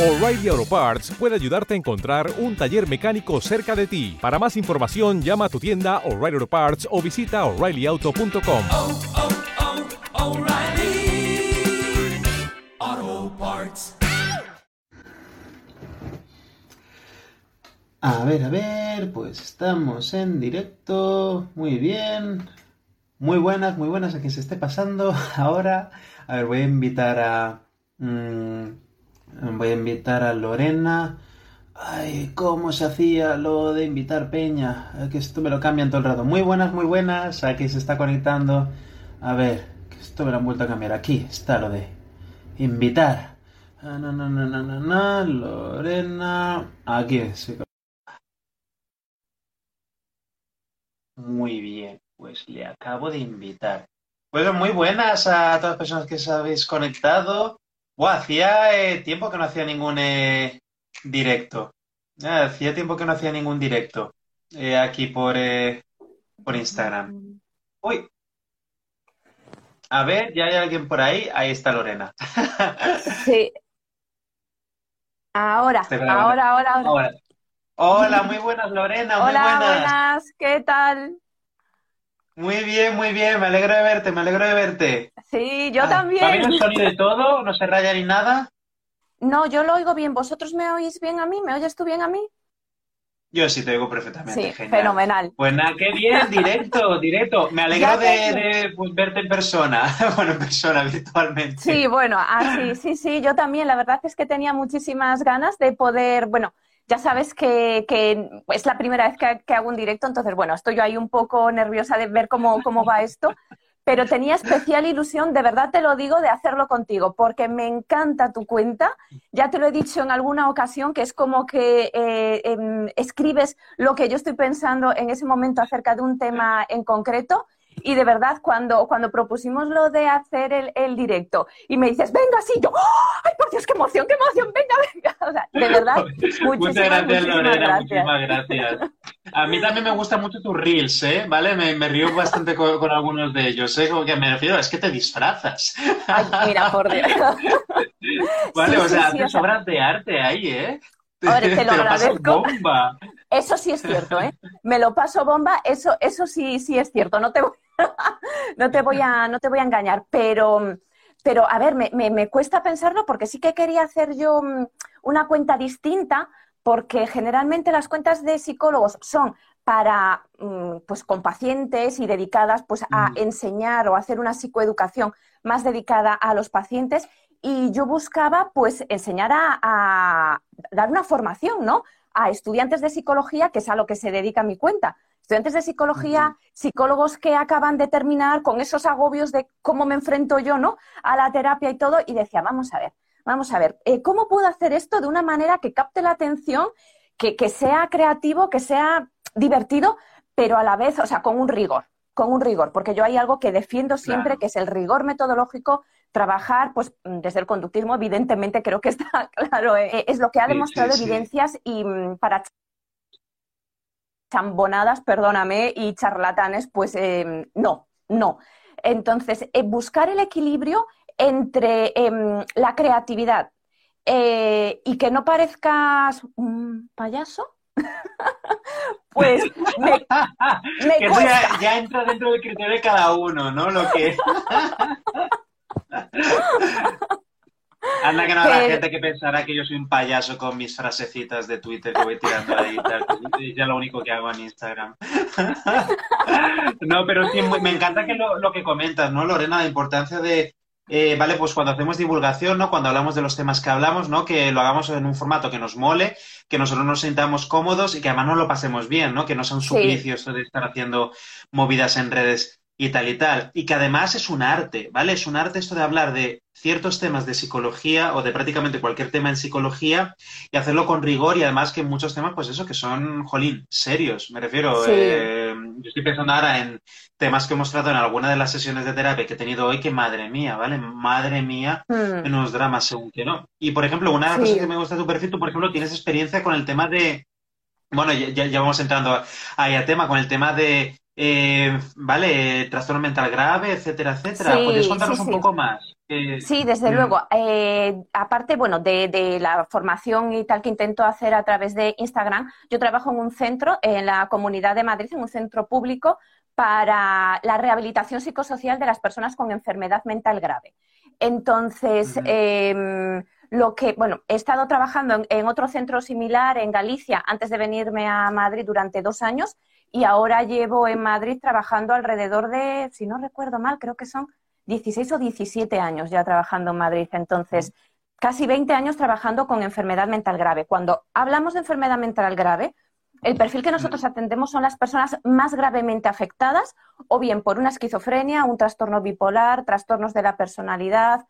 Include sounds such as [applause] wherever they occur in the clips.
O'Reilly Auto Parts puede ayudarte a encontrar un taller mecánico cerca de ti. Para más información, llama a tu tienda O'Reilly Auto Parts o visita oreillyauto.com. oh, oh, O'Reilly Auto Parts. A ver, a ver, pues estamos en directo. Muy bien. Muy buenas, muy buenas a quien se esté pasando [laughs] ahora. A ver, voy a invitar a... mm, voy a invitar a Lorena. Ay, ¿cómo se hacía lo de invitar peña? Eh, Que esto me lo cambian todo el rato. Muy buenas, muy buenas. A quien se está conectando. A ver, que esto me lo han vuelto a cambiar. Aquí está lo de invitar. Ah, no, no, no, no, no, no. Lorena. Aquí se Muy bien, pues le acabo de invitar. Bueno, muy buenas a todas las personas que se habéis conectado. Buah, hacía eh, tiempo que no hacía ningún eh, directo. Ah, hacía tiempo que no hacía ningún directo eh, aquí por, eh, por Instagram. Uy, a ver, ya hay alguien por ahí. Ahí está Lorena. Sí. Ahora, ahora, ahora, ahora. Ahora. Hola, muy buenas Lorena, muy Hola, buenas. buenas, ¿qué tal? Muy bien, muy bien, me alegro de verte, me alegro de verte. Sí, yo Ah, ¿Va bien también. el sonido y todo? ¿No se raya ni nada? No, yo lo oigo bien. ¿Vosotros me oís bien a mí? ¿Me oyes tú bien a mí? Yo sí te oigo perfectamente, Sí, genial. fenomenal. Pues nada, qué bien, directo, directo. Me alegro de, de, pues, verte en persona. [laughs] Bueno, en persona, virtualmente. Sí, bueno, así, sí, sí, yo también. La verdad es que tenía muchísimas ganas de poder, bueno, ya sabes que, que es la primera vez que, que hago un directo, entonces, bueno, estoy yo ahí un poco nerviosa de ver cómo, cómo va esto, pero tenía especial ilusión, de verdad te lo digo, de hacerlo contigo, porque me encanta tu cuenta. Ya te lo he dicho en alguna ocasión, que es como que eh, em, escribes lo que yo estoy pensando en ese momento acerca de un tema en concreto. Y de verdad, cuando, cuando propusimos lo de hacer el, el directo y me dices, venga, sí, yo, ¡oh! ¡ay, por Dios, qué emoción, qué emoción! Venga, venga. [laughs] O sea, de [laughs] verdad, Muchas muchísimas, gracias, muchísimas Lorena, gracias. muchísimas gracias. A mí también me gustan mucho tus reels, ¿eh? ¿Vale? Me, me río bastante con, con algunos de ellos, ¿eh? Como que me refiero, es que te disfrazas. Ay, mira, por Dios. [laughs] Vale, Sí, o sea, sí, te o sea- sobras de arte ahí, ¿eh? Hombre, [laughs] te lo agradezco. bomba. Eso sí es cierto, ¿eh? Me lo paso bomba, eso, eso sí, sí es cierto. No te voy, [laughs] no te voy a, no te voy a engañar, pero, pero a ver, me, me- me cuesta pensarlo porque sí que quería hacer yo mm, una cuenta distinta, porque generalmente las cuentas de psicólogos son para, mm, pues, con pacientes y dedicadas, pues, a Mm. enseñar o hacer una psicoeducación más dedicada a los pacientes. Y yo buscaba, pues, enseñar a, a dar una formación, ¿no? a estudiantes de psicología, que es a lo que se dedica mi cuenta. Estudiantes de psicología, psicólogos que acaban de terminar con esos agobios de cómo me enfrento yo, ¿no? A la terapia y todo, y decía, vamos a ver, vamos a ver, eh, ¿cómo puedo hacer esto de una manera que capte la atención, que, que sea creativo, que sea divertido, pero a la vez, o sea, con un rigor, con un rigor, porque yo hay algo que defiendo siempre, Claro. que es el rigor metodológico, trabajar, pues, desde el conductismo, evidentemente, creo que está [laughs] claro, eh, es lo que ha demostrado sí, sí. evidencias y mm, para chambonadas, perdóname, y charlatanes, pues eh, no, no. Entonces, eh, buscar el equilibrio entre em, la creatividad eh, y que no parezcas un payaso, [laughs] pues me, me Que eso cuesta. ya, ya entra dentro del criterio de cada uno, ¿no? Lo que. [laughs] Anda que no habrá Pero- gente que pensará que yo soy un payaso con mis frasecitas de Twitter que voy tirando ahí y ya lo único que hago en Instagram. [laughs] No, pero sí, me encanta que lo, lo que comentas, ¿no, Lorena? La importancia de, eh, vale, pues cuando hacemos divulgación, ¿no? Cuando hablamos de los temas que hablamos, ¿no? Que lo hagamos en un formato que nos mole, que nosotros nos sintamos cómodos y que además nos lo pasemos bien, ¿no? Que no sea un Sí. suplicio esto de estar haciendo movidas en redes y tal y tal. Y que además es un arte, ¿vale? Es un arte esto de hablar de ciertos temas de psicología o de prácticamente cualquier tema en psicología y hacerlo con rigor y además que muchos temas, pues eso, que son, jolín, serios, me refiero. Sí. eh, yo estoy pensando ahora en temas que hemos tratado en alguna de las sesiones de terapia que he tenido hoy, que madre mía, ¿vale? Madre mía, Mm, unos dramas según que no. Y por ejemplo, una de las Sí. cosas que me gusta de tu perfil, tú por ejemplo tienes experiencia con el tema de, bueno, ya, ya- ya vamos entrando ahí a tema, con el tema de eh, vale, trastorno mental grave, etcétera, etcétera. Sí, ¿Podrías contarnos sí, un poco más? Eh, Sí, desde luego. Eh, aparte, bueno, de, de la formación y tal que intento hacer a través de Instagram, yo trabajo en un centro, en la Comunidad de Madrid, en un centro público para la rehabilitación psicosocial de las personas con enfermedad mental grave. Entonces, em, lo que, bueno, he estado trabajando en, en otro centro similar en Galicia antes de venirme a Madrid durante dos años y ahora llevo en Madrid trabajando alrededor de, si no recuerdo mal, creo que son 16 o 17 años ya trabajando en Madrid. Entonces, casi 20 años trabajando con enfermedad mental grave. Cuando hablamos de enfermedad mental grave, el perfil que nosotros atendemos son las personas más gravemente afectadas, o bien por una esquizofrenia, un trastorno bipolar, trastornos de la personalidad,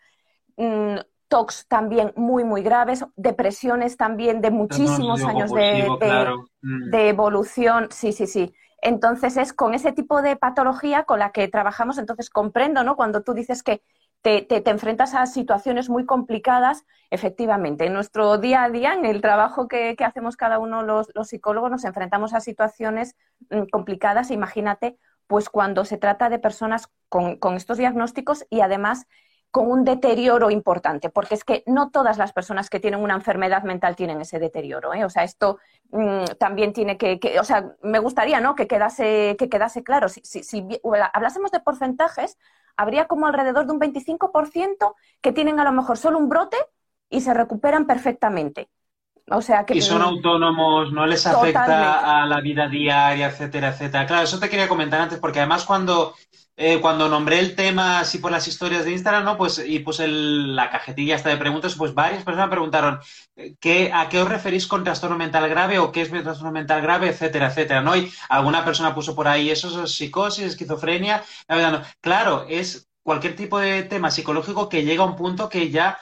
mm, TOCs también muy, muy graves, depresiones también de muchísimos trastorno años de, obsesivo, de- claro. Mm. de evolución, sí, sí, sí. Entonces es con ese tipo de patología con la que trabajamos, entonces comprendo, ¿no? Cuando tú dices que te, te- te enfrentas a situaciones muy complicadas, efectivamente, en nuestro día a día, en el trabajo que, que hacemos cada uno los, los psicólogos, nos enfrentamos a situaciones mm, complicadas, imagínate, pues cuando se trata de personas con, con estos diagnósticos y además con un deterioro importante, porque es que no todas las personas que tienen una enfermedad mental tienen ese deterioro, ¿eh? O sea, esto mm, también tiene que, que- o sea, me gustaría, ¿no? Que quedase, que quedase claro. Si, si, hablásemos de porcentajes, habría como alrededor de un 25% que tienen a lo mejor solo un brote y se recuperan perfectamente. O sea que Y son autónomos, no les afecta Totalmente. a la vida diaria, etcétera, etcétera. Claro, eso te quería comentar antes, porque además cuando, eh, cuando nombré el tema así por las historias de Instagram, ¿no? Pues, y puse el- la cajetilla esta de preguntas, pues varias personas me preguntaron eh, ¿qué, ¿a qué os referís con trastorno mental grave o qué es mi trastorno mental grave, etcétera, etcétera, ¿no? Y alguna persona puso por ahí eso es psicosis, esquizofrenia. La verdad, no. Claro, es cualquier tipo de tema psicológico que llega a un punto que ya,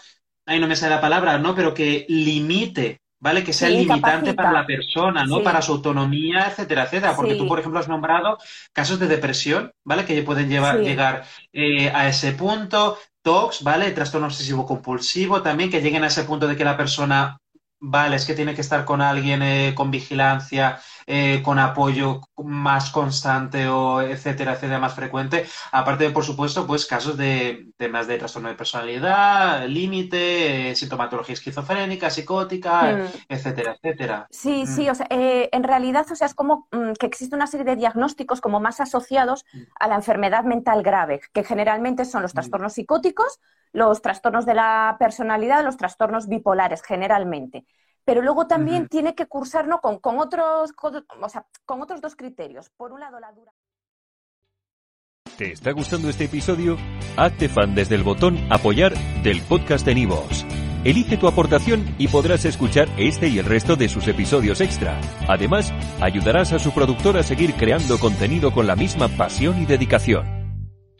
ahí no me sale la palabra, ¿no? Pero que limite, ¿vale? Que sea Sí, limitante para la persona, ¿no? Sí. Para su autonomía, etcétera, etcétera. Porque Sí. tú, por ejemplo, has nombrado casos de depresión, ¿vale? Que pueden llevar, llegar eh, a ese punto. TOCs, ¿vale? Trastorno obsesivo compulsivo también, que lleguen a ese punto de que la persona, vale, es que tiene que estar con alguien eh, con vigilancia, eh, con apoyo más constante o etcétera, etcétera, más frecuente. Aparte de, por supuesto, pues casos de temas de trastorno de personalidad, límite, eh, sintomatología esquizofrénica, psicótica, Mm. etcétera, etcétera. Sí, Mm. sí, o sea, eh, en realidad, o sea, es como mm, que existe una serie de diagnósticos como más asociados Mm. a la enfermedad mental grave, que generalmente son los trastornos psicóticos, los trastornos de la personalidad, los trastornos bipolares, generalmente. Pero luego también tiene que cursar ¿no? con, con otros, con- o sea, con otros dos criterios. Por un lado, la dura. ¿Te está gustando este episodio? Hazte fan desde el botón Apoyar del podcast de Nivos. Elige tu aportación y podrás escuchar este y el resto de sus episodios extra. Además, ayudarás a su productor a seguir creando contenido con la misma pasión y dedicación.